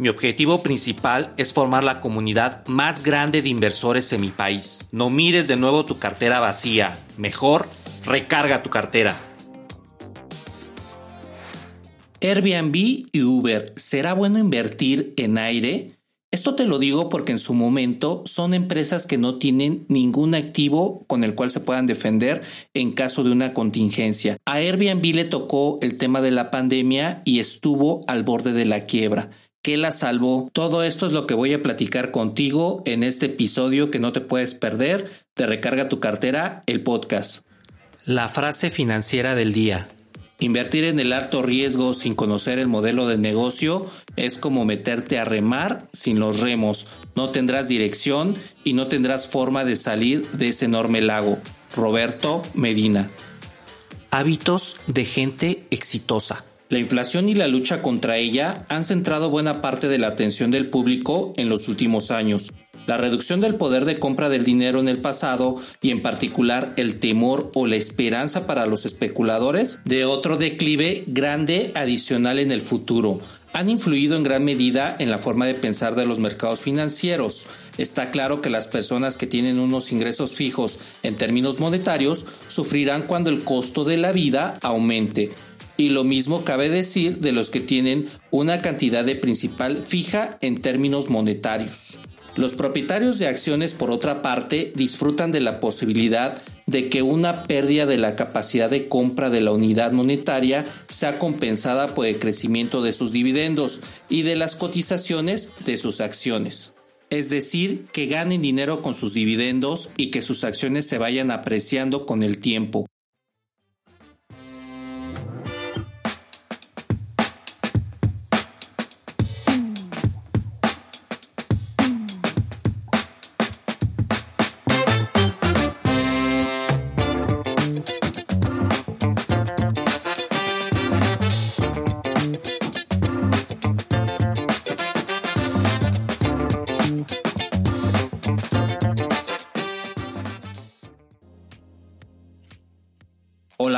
Mi objetivo principal es formar la comunidad más grande de inversores en mi país. No mires de nuevo tu cartera vacía. Mejor, recarga tu cartera. Airbnb y Uber, ¿será bueno invertir en aire? Esto te lo digo porque en su momento son empresas que no tienen ningún activo con el cual se puedan defender en caso de una contingencia. A Airbnb le tocó el tema de la pandemia y estuvo al borde de la quiebra. ¿Qué la salvó? Todo esto es lo que voy a platicar contigo en este episodio que no te puedes perder. Te recarga tu cartera, el podcast. La frase financiera del día. Invertir en el alto riesgo sin conocer el modelo de negocio es como meterte a remar sin los remos. No tendrás dirección y no tendrás forma de salir de ese enorme lago. Roberto Medina. Hábitos de gente exitosa. La inflación y la lucha contra ella han centrado buena parte de la atención del público en los últimos años. La reducción del poder de compra del dinero en el pasado y en particular el temor o la esperanza para los especuladores de otro declive grande adicional en el futuro han influido en gran medida en la forma de pensar de los mercados financieros. Está claro que las personas que tienen unos ingresos fijos en términos monetarios sufrirán cuando el costo de la vida aumente y lo mismo cabe decir de los que tienen una cantidad de principal fija en términos monetarios. Los propietarios de acciones, por otra parte, disfrutan de la posibilidad de que una pérdida de la capacidad de compra de la unidad monetaria sea compensada por el crecimiento de sus dividendos y de las cotizaciones de sus acciones. Es decir, que ganen dinero con sus dividendos y que sus acciones se vayan apreciando con el tiempo,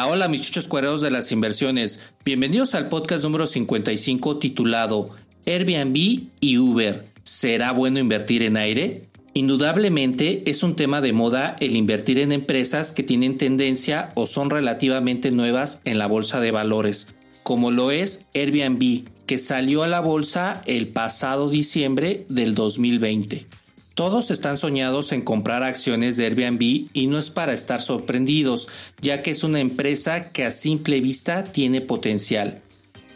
Hola, mis chuchos cuereros de las inversiones. Bienvenidos al podcast número 55 titulado Airbnb y Uber. ¿Será bueno invertir en aire? Indudablemente es un tema de moda el invertir en empresas que tienen tendencia o son relativamente nuevas en la bolsa de valores, como lo es Airbnb, que salió a la bolsa el pasado diciembre del 2020. Todos están soñados en comprar acciones de Airbnb y no es para estar sorprendidos, ya que es una empresa que a simple vista tiene potencial.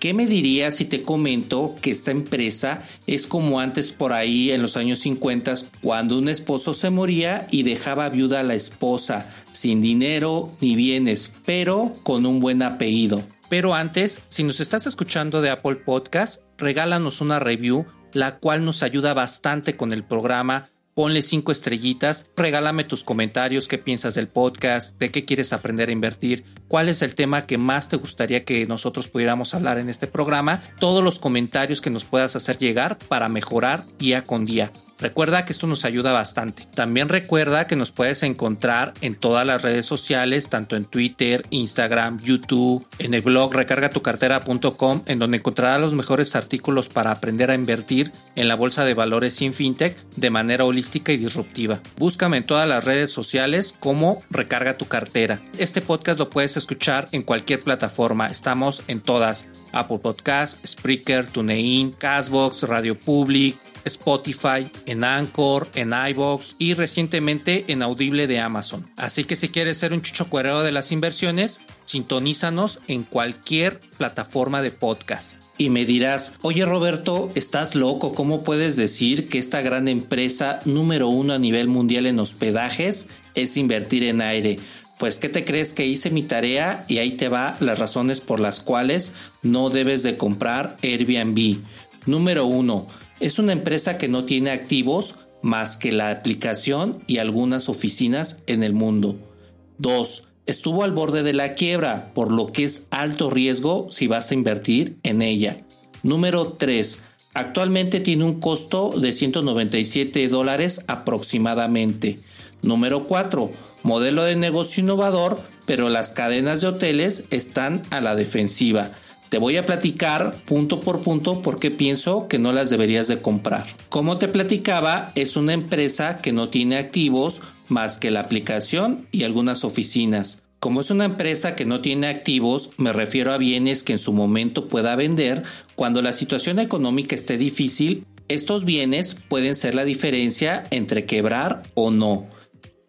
¿Qué me dirías si te comento que esta empresa es como antes por ahí en los años 50 cuando un esposo se moría y dejaba viuda a la esposa, sin dinero ni bienes, pero con un buen apellido? Pero antes, si nos estás escuchando de Apple Podcast, regálanos una review la cual nos ayuda bastante con el programa. Ponle cinco estrellitas, regálame tus comentarios, qué piensas del podcast, de qué quieres aprender a invertir, cuál es el tema que más te gustaría que nosotros pudiéramos hablar en este programa, todos los comentarios que nos puedas hacer llegar para mejorar día con día. Recuerda que esto nos ayuda bastante. También recuerda que nos puedes encontrar en todas las redes sociales, tanto en Twitter, Instagram, YouTube, en el blog recargatucartera.com, en donde encontrarás los mejores artículos para aprender a invertir en la bolsa de valores sin fintech de manera holística y disruptiva. Búscame en todas las redes sociales como Recarga tu cartera. Este podcast lo puedes escuchar en cualquier plataforma. Estamos en todas: Apple Podcast, Spreaker, TuneIn, Castbox, Radio Public, Spotify, en Anchor, en iBox y recientemente en Audible de Amazon. Así que si quieres ser un chucho cuerero de las inversiones, sintonízanos en cualquier plataforma de podcast. Y me dirás, oye Roberto, estás loco, ¿cómo puedes decir que esta gran empresa número uno a nivel mundial en hospedajes es invertir en aire? Pues ¿qué te crees que hice mi tarea y ahí te va las razones por las cuales no debes de comprar Airbnb. Número uno, es una empresa que no tiene activos más que la aplicación y algunas oficinas en el mundo. 2. estuvo al borde de la quiebra, por lo que es alto riesgo si vas a invertir en ella. Número 3. Actualmente tiene un costo de 197 dólares aproximadamente. Número 4. Modelo de negocio innovador, pero las cadenas de hoteles están a la defensiva. Te voy a platicar punto por punto por qué pienso que no las deberías de comprar. Como te platicaba, es una empresa que no tiene activos más que la aplicación y algunas oficinas. Como es una empresa que no tiene activos, me refiero a bienes que en su momento pueda vender cuando la situación económica esté difícil. Estos bienes pueden ser la diferencia entre quebrar o no.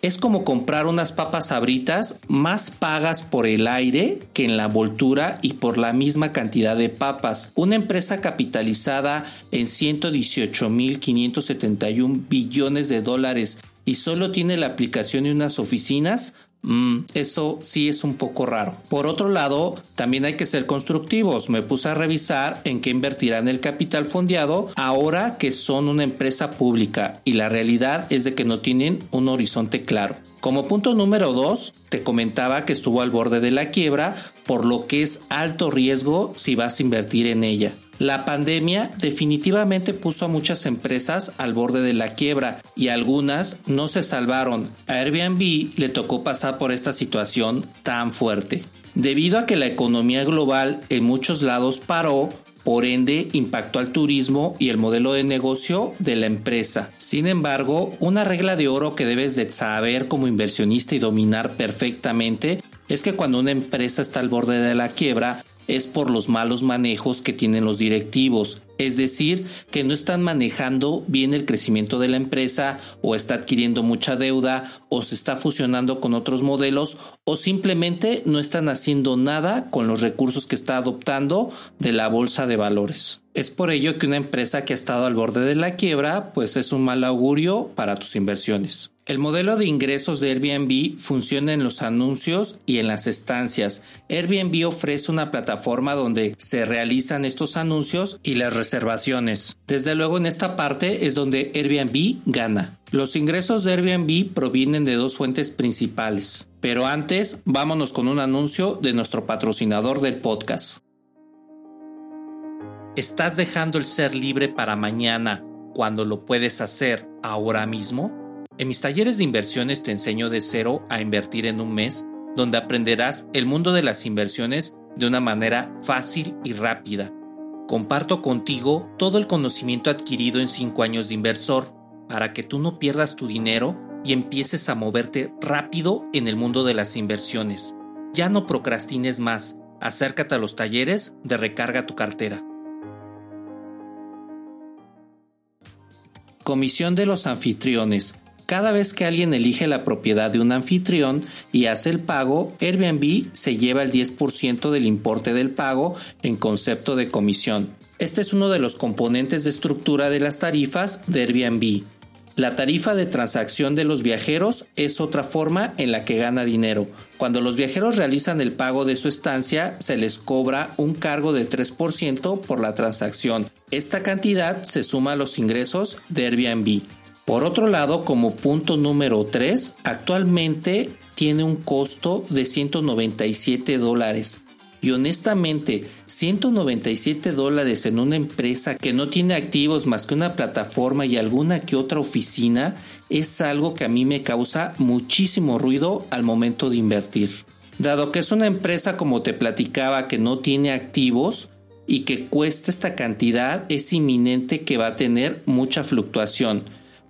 Es como comprar unas papas abritas más pagas por el aire que en la envoltura y por la misma cantidad de papas. Una empresa capitalizada en 118.571 billones de dólares y solo tiene la aplicación de unas oficinas, Mm, eso sí es un poco raro. Por otro lado, también hay que ser constructivos. Me puse a revisar en qué invertirán el capital fondeado ahora que son una empresa pública y la realidad es de que no tienen un horizonte claro. Como punto número 2, te comentaba que estuvo al borde de la quiebra, por lo que es alto riesgo si vas a invertir en ella. La pandemia definitivamente puso a muchas empresas al borde de la quiebra y algunas no se salvaron. A Airbnb le tocó pasar por esta situación tan fuerte. Debido a que la economía global en muchos lados paró, por ende impactó al turismo y el modelo de negocio de la empresa. Sin embargo, una regla de oro que debes de saber como inversionista y dominar perfectamente es que cuando una empresa está al borde de la quiebra, es por los malos manejos que tienen los directivos, es decir, que no están manejando bien el crecimiento de la empresa o está adquiriendo mucha deuda o se está fusionando con otros modelos o simplemente no están haciendo nada con los recursos que está adoptando de la bolsa de valores. Es por ello que una empresa que ha estado al borde de la quiebra pues es un mal augurio para tus inversiones. El modelo de ingresos de Airbnb funciona en los anuncios y en las estancias. Airbnb ofrece una plataforma donde se realizan estos anuncios y las reservaciones. Desde luego en esta parte es donde Airbnb gana. Los ingresos de Airbnb provienen de dos fuentes principales. Pero antes, vámonos con un anuncio de nuestro patrocinador del podcast. ¿Estás dejando el ser libre para mañana cuando lo puedes hacer ahora mismo? En mis talleres de inversiones te enseño de cero a invertir en un mes, donde aprenderás el mundo de las inversiones de una manera fácil y rápida. Comparto contigo todo el conocimiento adquirido en 5 años de inversor para que tú no pierdas tu dinero y empieces a moverte rápido en el mundo de las inversiones. Ya no procrastines más, acércate a los talleres de recarga tu cartera. Comisión de los anfitriones. Cada vez que alguien elige la propiedad de un anfitrión y hace el pago, Airbnb se lleva el 10% del importe del pago en concepto de comisión. Este es uno de los componentes de estructura de las tarifas de Airbnb. La tarifa de transacción de los viajeros es otra forma en la que gana dinero. Cuando los viajeros realizan el pago de su estancia, se les cobra un cargo de 3% por la transacción. Esta cantidad se suma a los ingresos de Airbnb. Por otro lado, como punto número 3, actualmente tiene un costo de 197 dólares. Y honestamente, 197 dólares en una empresa que no tiene activos más que una plataforma y alguna que otra oficina es algo que a mí me causa muchísimo ruido al momento de invertir. Dado que es una empresa como te platicaba que no tiene activos y que cuesta esta cantidad, es inminente que va a tener mucha fluctuación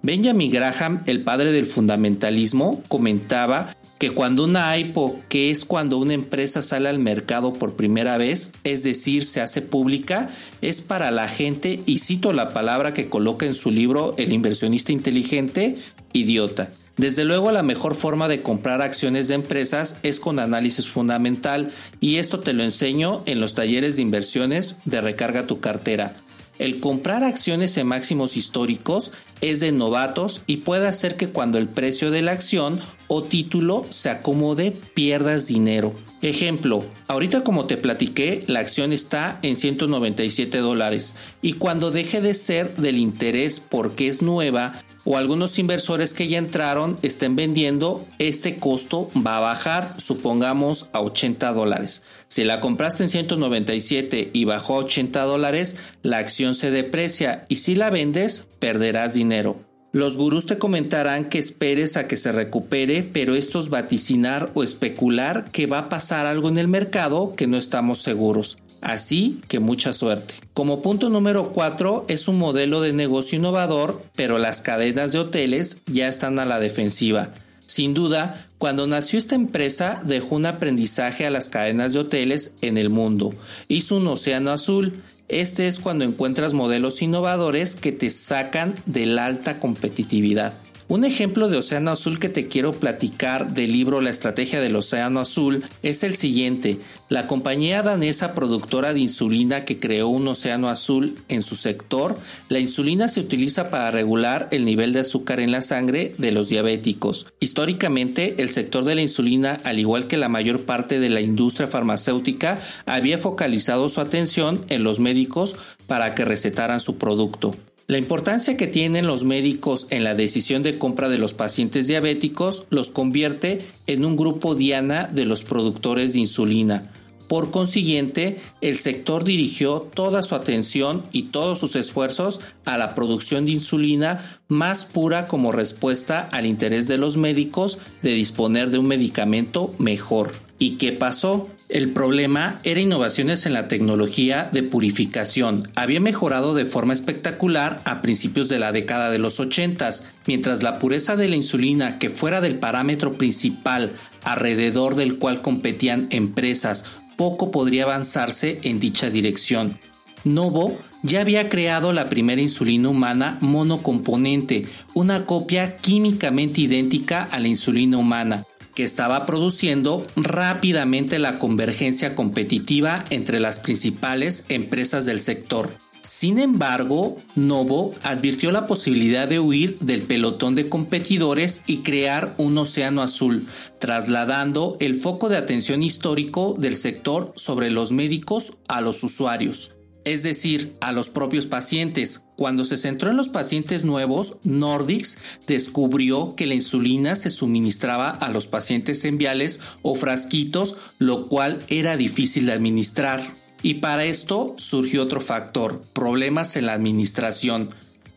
Benjamin Graham, el padre del fundamentalismo, comentaba que cuando una IPO, que es cuando una empresa sale al mercado por primera vez, es decir, se hace pública, es para la gente, y cito la palabra que coloca en su libro El inversionista inteligente, idiota. Desde luego la mejor forma de comprar acciones de empresas es con análisis fundamental y esto te lo enseño en los talleres de inversiones de recarga tu cartera. El comprar acciones en máximos históricos es de novatos y puede hacer que cuando el precio de la acción o título se acomode pierdas dinero. Ejemplo, ahorita como te platiqué, la acción está en 197 dólares y cuando deje de ser del interés porque es nueva, o algunos inversores que ya entraron estén vendiendo, este costo va a bajar, supongamos a 80 dólares. Si la compraste en 197 y bajó a 80 dólares, la acción se deprecia y si la vendes, perderás dinero. Los gurús te comentarán que esperes a que se recupere, pero esto es vaticinar o especular que va a pasar algo en el mercado que no estamos seguros. Así que mucha suerte. Como punto número 4 es un modelo de negocio innovador, pero las cadenas de hoteles ya están a la defensiva. Sin duda, cuando nació esta empresa dejó un aprendizaje a las cadenas de hoteles en el mundo. Hizo un océano azul. Este es cuando encuentras modelos innovadores que te sacan de la alta competitividad. Un ejemplo de océano azul que te quiero platicar del libro La estrategia del océano azul es el siguiente. La compañía danesa productora de insulina que creó un océano azul en su sector, la insulina se utiliza para regular el nivel de azúcar en la sangre de los diabéticos. Históricamente, el sector de la insulina, al igual que la mayor parte de la industria farmacéutica, había focalizado su atención en los médicos para que recetaran su producto. La importancia que tienen los médicos en la decisión de compra de los pacientes diabéticos los convierte en un grupo diana de los productores de insulina. Por consiguiente, el sector dirigió toda su atención y todos sus esfuerzos a la producción de insulina más pura como respuesta al interés de los médicos de disponer de un medicamento mejor. ¿Y qué pasó? El problema era innovaciones en la tecnología de purificación. Había mejorado de forma espectacular a principios de la década de los 80, mientras la pureza de la insulina, que fuera del parámetro principal alrededor del cual competían empresas, poco podría avanzarse en dicha dirección. Novo ya había creado la primera insulina humana monocomponente, una copia químicamente idéntica a la insulina humana que estaba produciendo rápidamente la convergencia competitiva entre las principales empresas del sector. Sin embargo, Novo advirtió la posibilidad de huir del pelotón de competidores y crear un océano azul, trasladando el foco de atención histórico del sector sobre los médicos a los usuarios es decir, a los propios pacientes. Cuando se centró en los pacientes nuevos, Nordix descubrió que la insulina se suministraba a los pacientes en viales o frasquitos, lo cual era difícil de administrar. Y para esto surgió otro factor, problemas en la administración.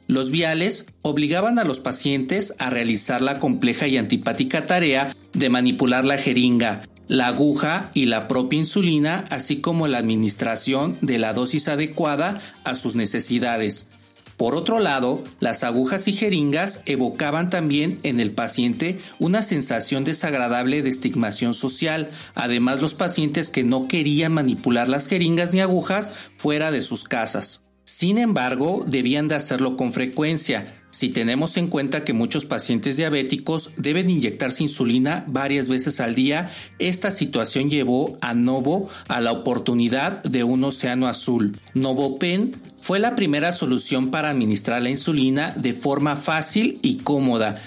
Los viales obligaban a los pacientes a realizar la compleja y antipática tarea de manipular la jeringa, la aguja y la propia insulina, así como la administración de la dosis adecuada a sus necesidades. Por otro lado, las agujas y jeringas evocaban también en el paciente una sensación desagradable de estigmación social. Además, los pacientes que no querían manipular las jeringas ni agujas fuera de sus casas. Sin embargo, debían de hacerlo con frecuencia, si tenemos en cuenta que muchos pacientes diabéticos deben inyectarse insulina varias veces al día, esta situación llevó a Novo a la oportunidad de un océano azul. NovoPen fue la primera solución para administrar la insulina de forma fácil y cómoda,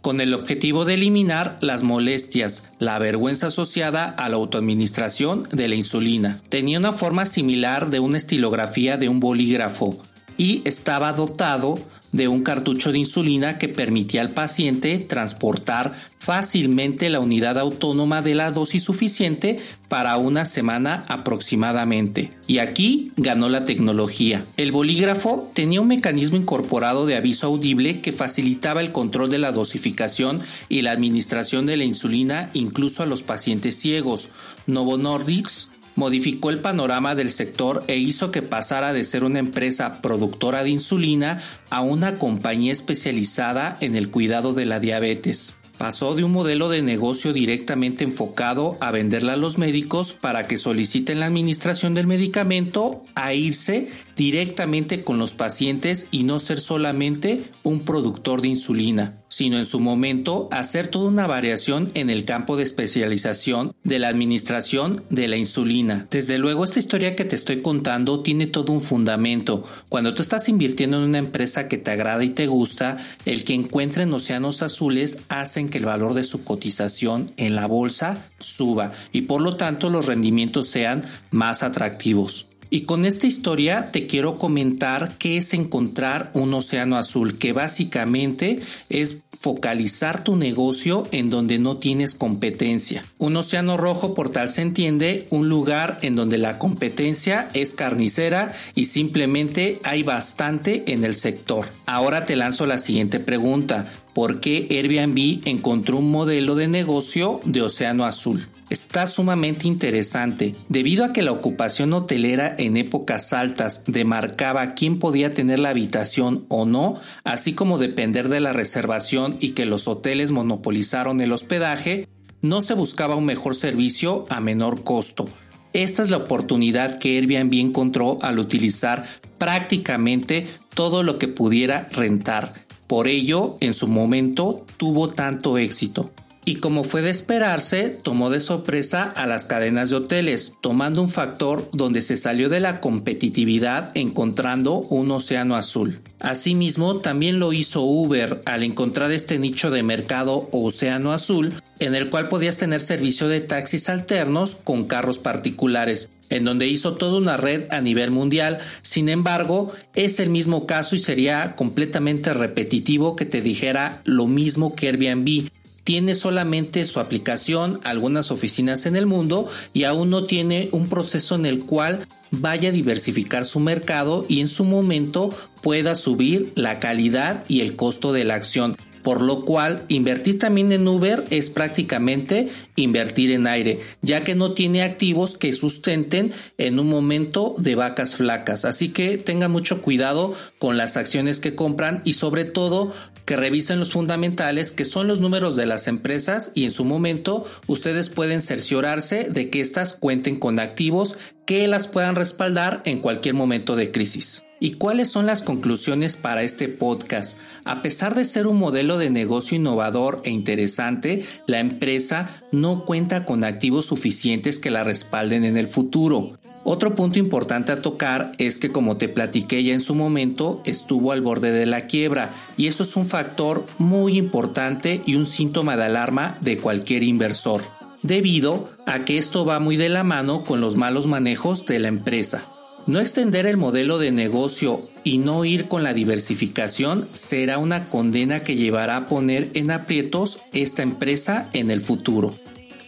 con el objetivo de eliminar las molestias, la vergüenza asociada a la autoadministración de la insulina. Tenía una forma similar de una estilografía de un bolígrafo y estaba dotado de un cartucho de insulina que permitía al paciente transportar fácilmente la unidad autónoma de la dosis suficiente para una semana aproximadamente. Y aquí ganó la tecnología. El bolígrafo tenía un mecanismo incorporado de aviso audible que facilitaba el control de la dosificación y la administración de la insulina incluso a los pacientes ciegos. Novo Nordics modificó el panorama del sector e hizo que pasara de ser una empresa productora de insulina a una compañía especializada en el cuidado de la diabetes. Pasó de un modelo de negocio directamente enfocado a venderla a los médicos para que soliciten la administración del medicamento a irse directamente con los pacientes y no ser solamente un productor de insulina sino en su momento hacer toda una variación en el campo de especialización de la administración de la insulina. Desde luego, esta historia que te estoy contando tiene todo un fundamento. Cuando tú estás invirtiendo en una empresa que te agrada y te gusta, el que encuentren océanos azules hacen que el valor de su cotización en la bolsa suba y por lo tanto los rendimientos sean más atractivos. Y con esta historia te quiero comentar qué es encontrar un océano azul, que básicamente es focalizar tu negocio en donde no tienes competencia. Un océano rojo, por tal se entiende, un lugar en donde la competencia es carnicera y simplemente hay bastante en el sector. Ahora te lanzo la siguiente pregunta. ¿Por qué Airbnb encontró un modelo de negocio de océano azul? Está sumamente interesante, debido a que la ocupación hotelera en épocas altas demarcaba quién podía tener la habitación o no, así como depender de la reservación y que los hoteles monopolizaron el hospedaje, no se buscaba un mejor servicio a menor costo. Esta es la oportunidad que Airbnb encontró al utilizar prácticamente todo lo que pudiera rentar por ello, en su momento, tuvo tanto éxito. Y como fue de esperarse, tomó de sorpresa a las cadenas de hoteles, tomando un factor donde se salió de la competitividad encontrando un océano azul. Asimismo, también lo hizo Uber al encontrar este nicho de mercado océano azul, en el cual podías tener servicio de taxis alternos con carros particulares, en donde hizo toda una red a nivel mundial. Sin embargo, es el mismo caso y sería completamente repetitivo que te dijera lo mismo que Airbnb. Tiene solamente su aplicación, algunas oficinas en el mundo y aún no tiene un proceso en el cual vaya a diversificar su mercado y en su momento pueda subir la calidad y el costo de la acción por lo cual invertir también en Uber es prácticamente invertir en aire, ya que no tiene activos que sustenten en un momento de vacas flacas. Así que tengan mucho cuidado con las acciones que compran y sobre todo que revisen los fundamentales que son los números de las empresas y en su momento ustedes pueden cerciorarse de que éstas cuenten con activos que las puedan respaldar en cualquier momento de crisis. ¿Y cuáles son las conclusiones para este podcast? A pesar de ser un modelo de negocio innovador e interesante, la empresa no cuenta con activos suficientes que la respalden en el futuro. Otro punto importante a tocar es que como te platiqué ya en su momento, estuvo al borde de la quiebra y eso es un factor muy importante y un síntoma de alarma de cualquier inversor, debido a que esto va muy de la mano con los malos manejos de la empresa. No extender el modelo de negocio y no ir con la diversificación será una condena que llevará a poner en aprietos esta empresa en el futuro.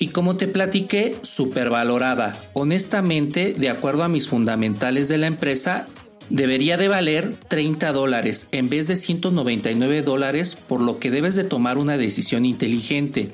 Y como te platiqué, supervalorada. Honestamente, de acuerdo a mis fundamentales de la empresa, debería de valer 30 dólares en vez de 199 dólares, por lo que debes de tomar una decisión inteligente.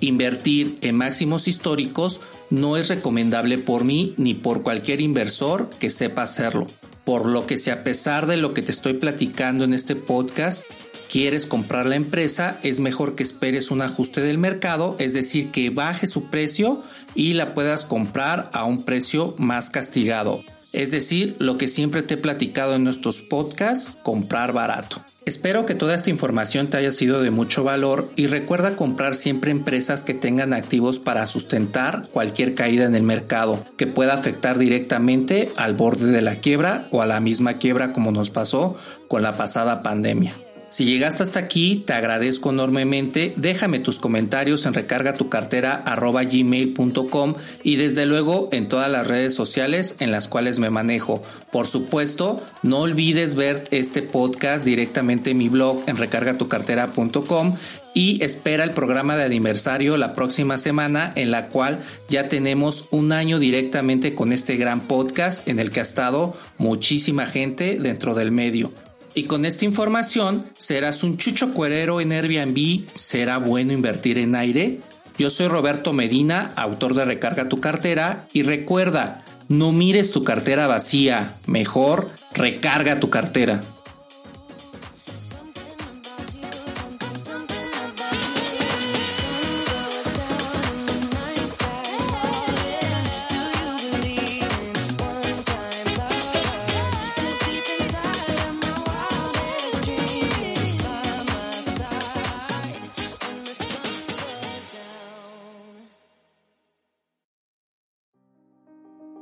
Invertir en máximos históricos no es recomendable por mí ni por cualquier inversor que sepa hacerlo. Por lo que si a pesar de lo que te estoy platicando en este podcast, quieres comprar la empresa, es mejor que esperes un ajuste del mercado, es decir, que baje su precio y la puedas comprar a un precio más castigado. Es decir, lo que siempre te he platicado en nuestros podcasts, comprar barato. Espero que toda esta información te haya sido de mucho valor y recuerda comprar siempre empresas que tengan activos para sustentar cualquier caída en el mercado que pueda afectar directamente al borde de la quiebra o a la misma quiebra como nos pasó con la pasada pandemia. Si llegaste hasta aquí, te agradezco enormemente. Déjame tus comentarios en recargatucartera.gmail.com y desde luego en todas las redes sociales en las cuales me manejo. Por supuesto, no olvides ver este podcast directamente en mi blog en recargatucartera.com y espera el programa de aniversario la próxima semana en la cual ya tenemos un año directamente con este gran podcast en el que ha estado muchísima gente dentro del medio. Y con esta información, ¿serás un chucho cuerero en Airbnb? ¿Será bueno invertir en aire? Yo soy Roberto Medina, autor de Recarga tu cartera, y recuerda, no mires tu cartera vacía, mejor recarga tu cartera.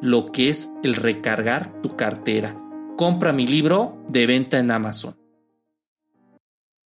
lo que es el recargar tu cartera compra mi libro de venta en Amazon.